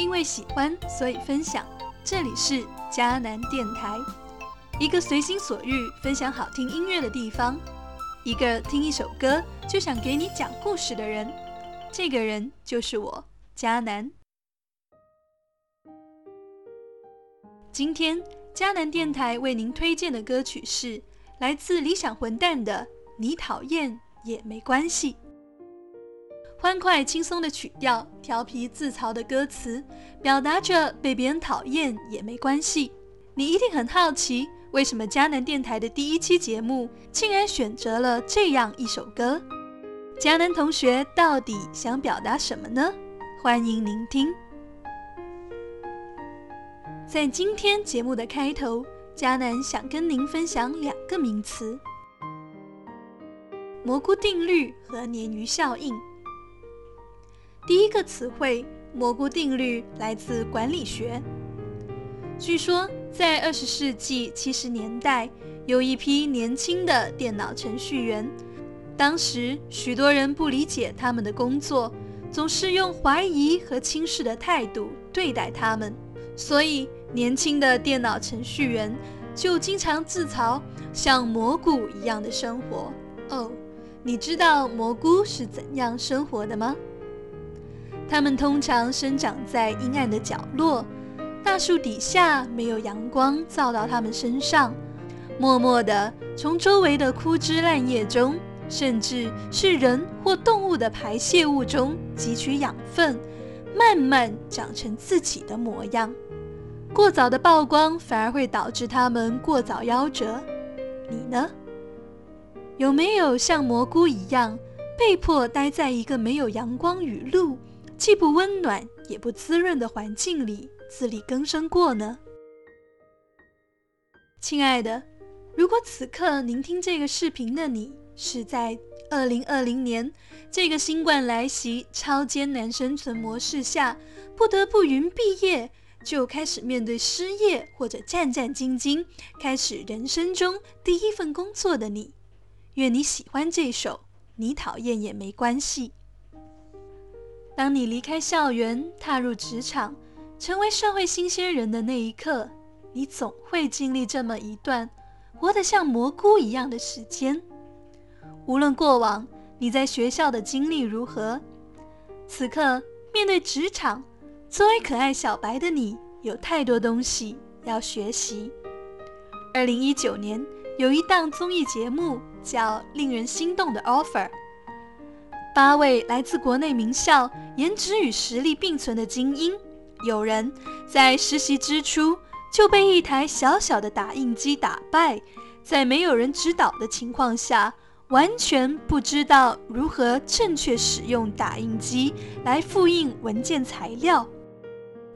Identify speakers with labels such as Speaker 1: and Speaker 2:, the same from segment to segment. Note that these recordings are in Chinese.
Speaker 1: 因为喜欢，所以分享。这里是迦南电台，一个随心所欲分享好听音乐的地方。一个听一首歌就想给你讲故事的人，这个人就是我，迦南。今天迦南电台为您推荐的歌曲是来自理想混蛋的《你讨厌也没关系》。欢快轻松的曲调，调皮自嘲的歌词，表达着被别人讨厌也没关系。你一定很好奇，为什么迦南电台的第一期节目竟然选择了这样一首歌？迦南同学到底想表达什么呢？欢迎聆听。在今天节目的开头，迦南想跟您分享两个名词：蘑菇定律和鲶鱼效应。第一个词汇“蘑菇定律”来自管理学。据说，在二十世纪七十年代，有一批年轻的电脑程序员。当时，许多人不理解他们的工作，总是用怀疑和轻视的态度对待他们。所以，年轻的电脑程序员就经常自嘲像蘑菇一样的生活。哦，你知道蘑菇是怎样生活的吗？它们通常生长在阴暗的角落，大树底下没有阳光照到它们身上，默默地从周围的枯枝烂叶中，甚至是人或动物的排泄物中汲取养分，慢慢长成自己的模样。过早的曝光反而会导致它们过早夭折。你呢？有没有像蘑菇一样，被迫待在一个没有阳光雨露？既不温暖也不滋润的环境里自力更生过呢？亲爱的，如果此刻聆听这个视频的你是在二零二零年这个新冠来袭、超艰难生存模式下，不得不云毕业就开始面对失业，或者战战兢兢开始人生中第一份工作的你，愿你喜欢这首，你讨厌也没关系。当你离开校园，踏入职场，成为社会新鲜人的那一刻，你总会经历这么一段活得像蘑菇一样的时间。无论过往你在学校的经历如何，此刻面对职场，作为可爱小白的你，有太多东西要学习。二零一九年有一档综艺节目叫《令人心动的 offer》。八位来自国内名校、颜值与实力并存的精英，有人在实习之初就被一台小小的打印机打败，在没有人指导的情况下，完全不知道如何正确使用打印机来复印文件材料。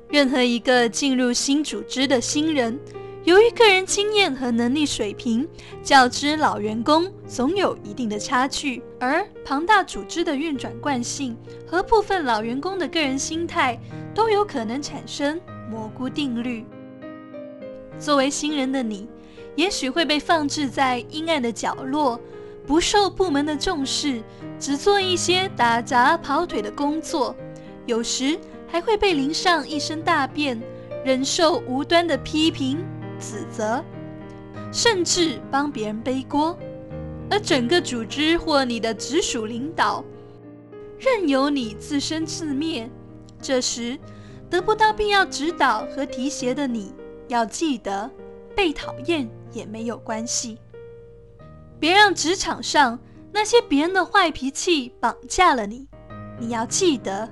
Speaker 1: 任何一个进入新组织的新人。由于个人经验和能力水平较之老员工总有一定的差距，而庞大组织的运转惯性和部分老员工的个人心态都有可能产生蘑菇定律。作为新人的你，也许会被放置在阴暗的角落，不受部门的重视，只做一些打杂跑腿的工作，有时还会被淋上一身大便，忍受无端的批评。指责，甚至帮别人背锅，而整个组织或你的直属领导任由你自生自灭。这时，得不到必要指导和提携的你，要记得被讨厌也没有关系。别让职场上那些别人的坏脾气绑架了你。你要记得，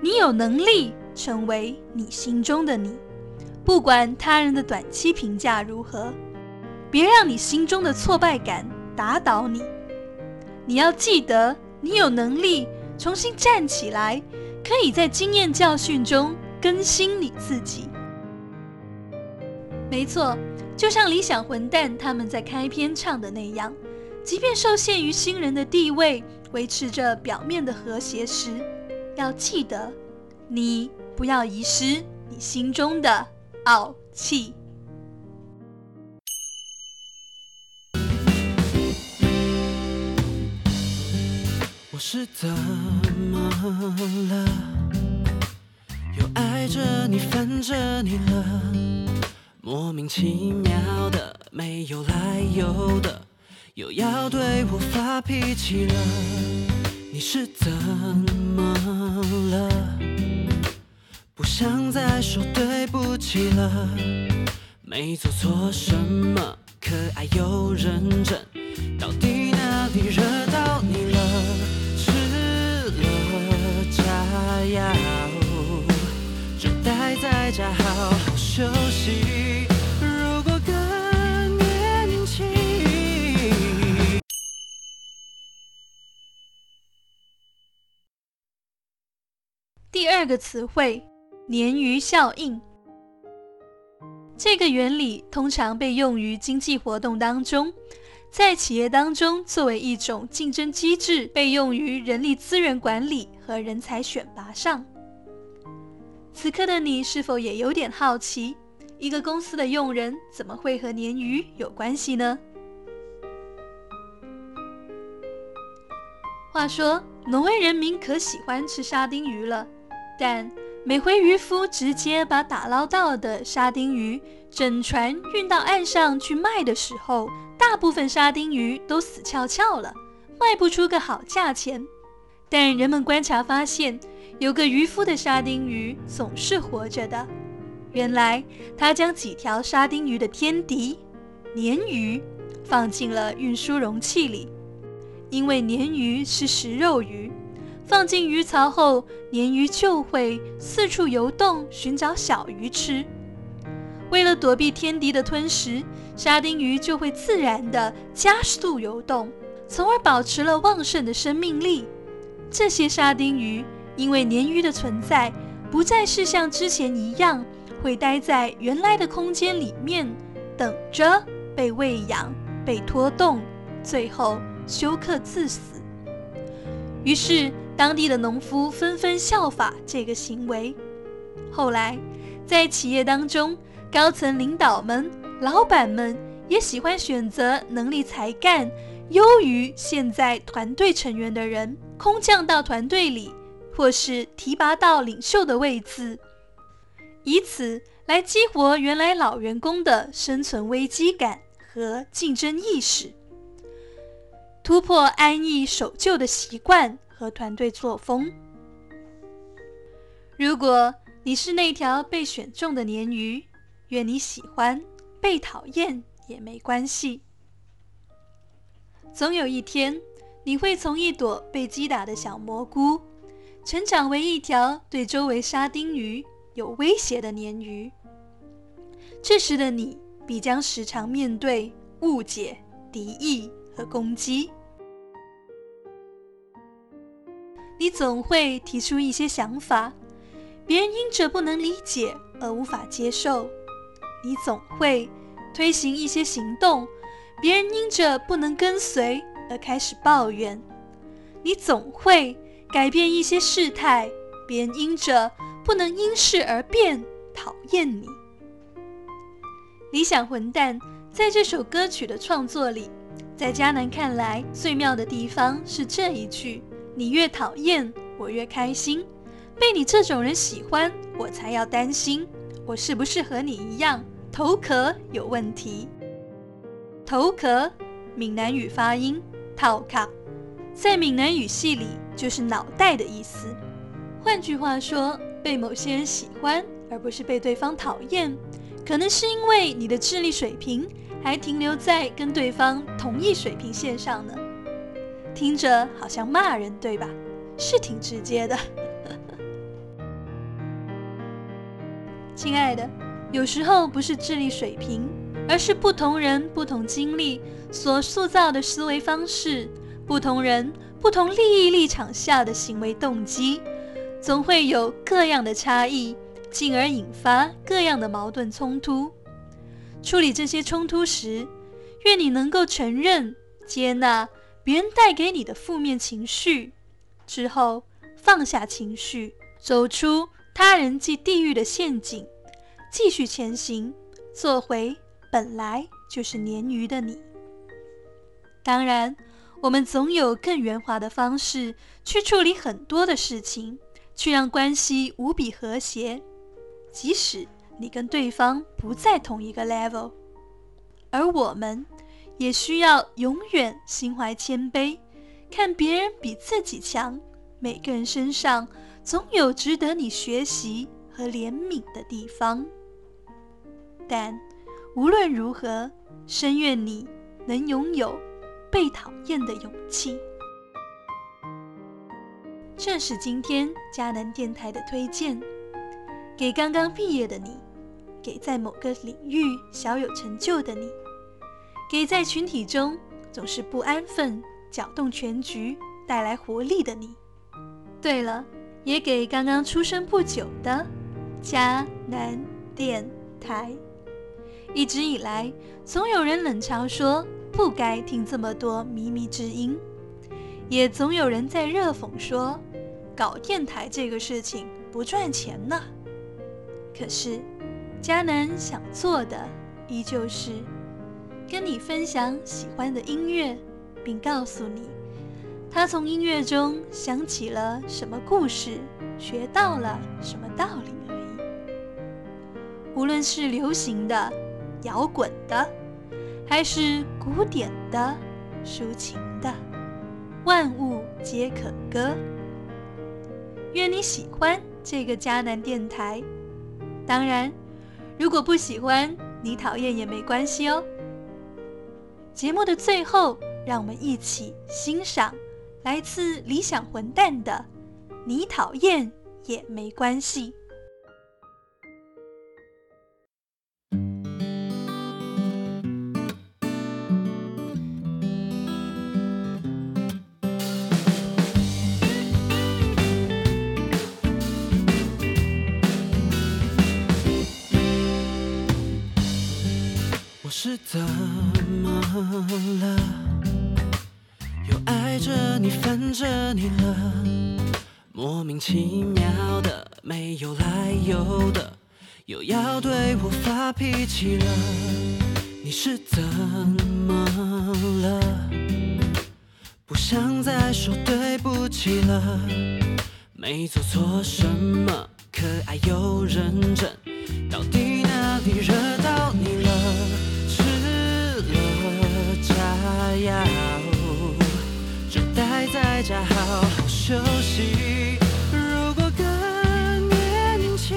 Speaker 1: 你有能力成为你心中的你。不管他人的短期评价如何，别让你心中的挫败感打倒你。你要记得，你有能力重新站起来，可以在经验教训中更新你自己。没错，就像理想混蛋他们在开篇唱的那样，即便受限于新人的地位，维持着表面的和谐时，要记得，你不要遗失你心中的。傲气。
Speaker 2: 我是怎么了？又爱着你，烦着你了，莫名其妙的，没有来由的，又要对我发脾气了。你是怎么了？不想再说对不起了，没做错什么，可爱又认真，到底哪里惹到你了？吃了炸药，就待在家好好休息。如果更年轻，
Speaker 1: 第二个词汇。鲶鱼效应，这个原理通常被用于经济活动当中，在企业当中作为一种竞争机制，被用于人力资源管理和人才选拔上。此刻的你是否也有点好奇，一个公司的用人怎么会和鲶鱼有关系呢？话说，挪威人民可喜欢吃沙丁鱼了，但。每回渔夫直接把打捞到的沙丁鱼整船运到岸上去卖的时候，大部分沙丁鱼都死翘翘了，卖不出个好价钱。但人们观察发现，有个渔夫的沙丁鱼总是活着的。原来他将几条沙丁鱼的天敌——鲶鱼放进了运输容器里，因为鲶鱼是食肉鱼。放进鱼槽后，鲶鱼就会四处游动，寻找小鱼吃。为了躲避天敌的吞食，沙丁鱼就会自然地加速游动，从而保持了旺盛的生命力。这些沙丁鱼因为鲶鱼的存在，不再是像之前一样会待在原来的空间里面，等着被喂养、被拖动，最后休克致死。于是。当地的农夫纷纷效法这个行为。后来，在企业当中，高层领导们、老板们也喜欢选择能力才干优于现在团队成员的人，空降到团队里，或是提拔到领袖的位置，以此来激活原来老员工的生存危机感和竞争意识，突破安逸守旧的习惯。和团队作风。如果你是那条被选中的鲶鱼，愿你喜欢被讨厌也没关系。总有一天，你会从一朵被击打的小蘑菇，成长为一条对周围沙丁鱼有威胁的鲶鱼。这时的你，必将时常面对误解、敌意和攻击。你总会提出一些想法，别人因着不能理解而无法接受；你总会推行一些行动，别人因着不能跟随而开始抱怨；你总会改变一些事态，别人因着不能因事而变讨厌你。理想混蛋在这首歌曲的创作里，在迦南看来最妙的地方是这一句。你越讨厌，我越开心。被你这种人喜欢，我才要担心，我是不是和你一样头壳有问题？头壳，闽南语发音“头卡”，在闽南语系里就是脑袋的意思。换句话说，被某些人喜欢，而不是被对方讨厌，可能是因为你的智力水平还停留在跟对方同一水平线上呢。听着好像骂人，对吧？是挺直接的。亲爱的，有时候不是智力水平，而是不同人、不同经历所塑造的思维方式，不同人、不同利益立场下的行为动机，总会有各样的差异，进而引发各样的矛盾冲突。处理这些冲突时，愿你能够承认、接纳。别人带给你的负面情绪之后，放下情绪，走出他人即地狱的陷阱，继续前行，做回本来就是鲶鱼的你。当然，我们总有更圆滑的方式去处理很多的事情，去让关系无比和谐。即使你跟对方不在同一个 level。而我们也需要永远心怀谦卑，看别人比自己强。每个人身上总有值得你学习和怜悯的地方。但无论如何，深愿你能拥有被讨厌的勇气。这是今天迦南电台的推荐，给刚刚毕业的你，给在某个领域小有成就的你，给在群体中总是不安分、搅动全局、带来活力的你。对了，也给刚刚出生不久的迦南电台。一直以来，总有人冷嘲说不该听这么多靡靡之音，也总有人在热讽说搞电台这个事情不赚钱呢。可是，迦南想做的依旧是跟你分享喜欢的音乐，并告诉你他从音乐中想起了什么故事，学到了什么道理而已。无论是流行的。摇滚的，还是古典的、抒情的，万物皆可歌。愿你喜欢这个迦南电台。当然，如果不喜欢，你讨厌也没关系哦。节目的最后，让我们一起欣赏来自理想混蛋的《你讨厌也没关系》。
Speaker 2: 看，着你了，莫名其妙的，没有来由的，又要对我发脾气了。你是怎么了？不想再说对不起了，没做错什么，可爱又认真，到底哪里惹休息。如果更年轻，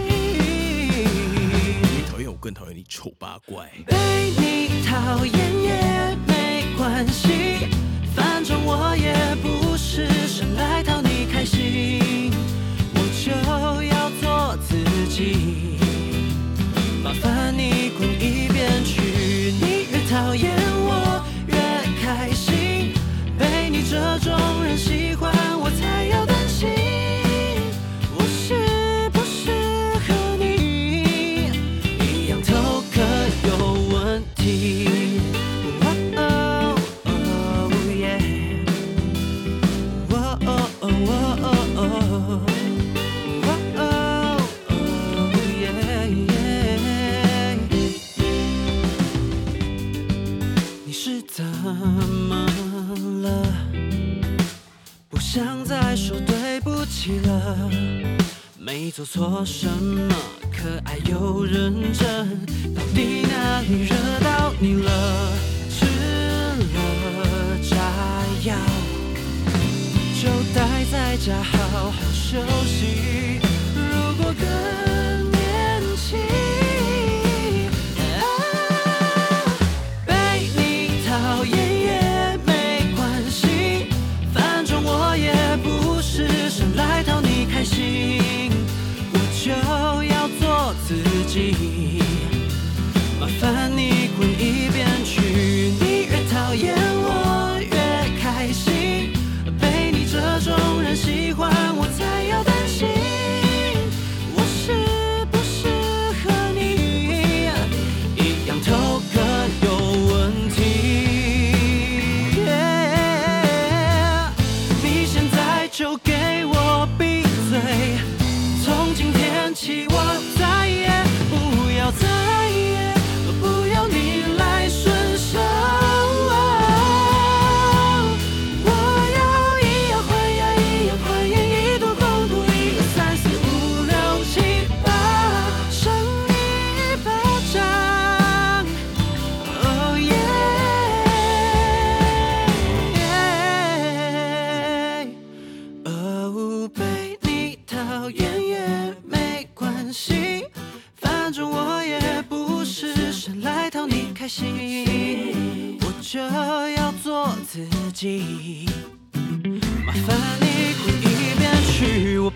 Speaker 3: 你讨厌我，更讨厌你丑八怪。
Speaker 2: 被你讨厌也没关系，反正我也不是生来讨做什么，可爱又认真，到底哪里惹到你了？吃了炸药，就待在家好好休息。如果更麻烦你滚一边心，我就要做自己。麻烦你滚一边去，我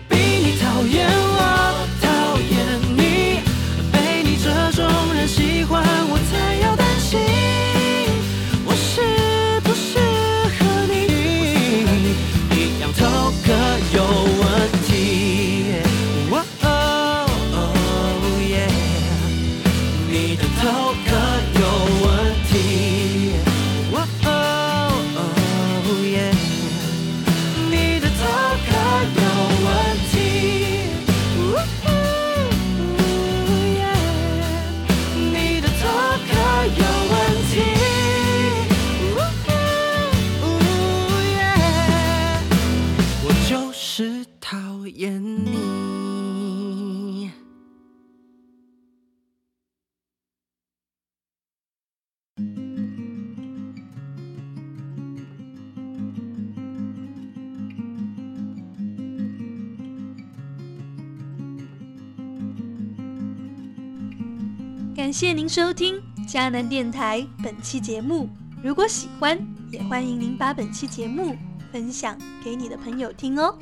Speaker 1: 感谢您收听迦南电台本期节目。如果喜欢，也欢迎您把本期节目分享给你的朋友听哦。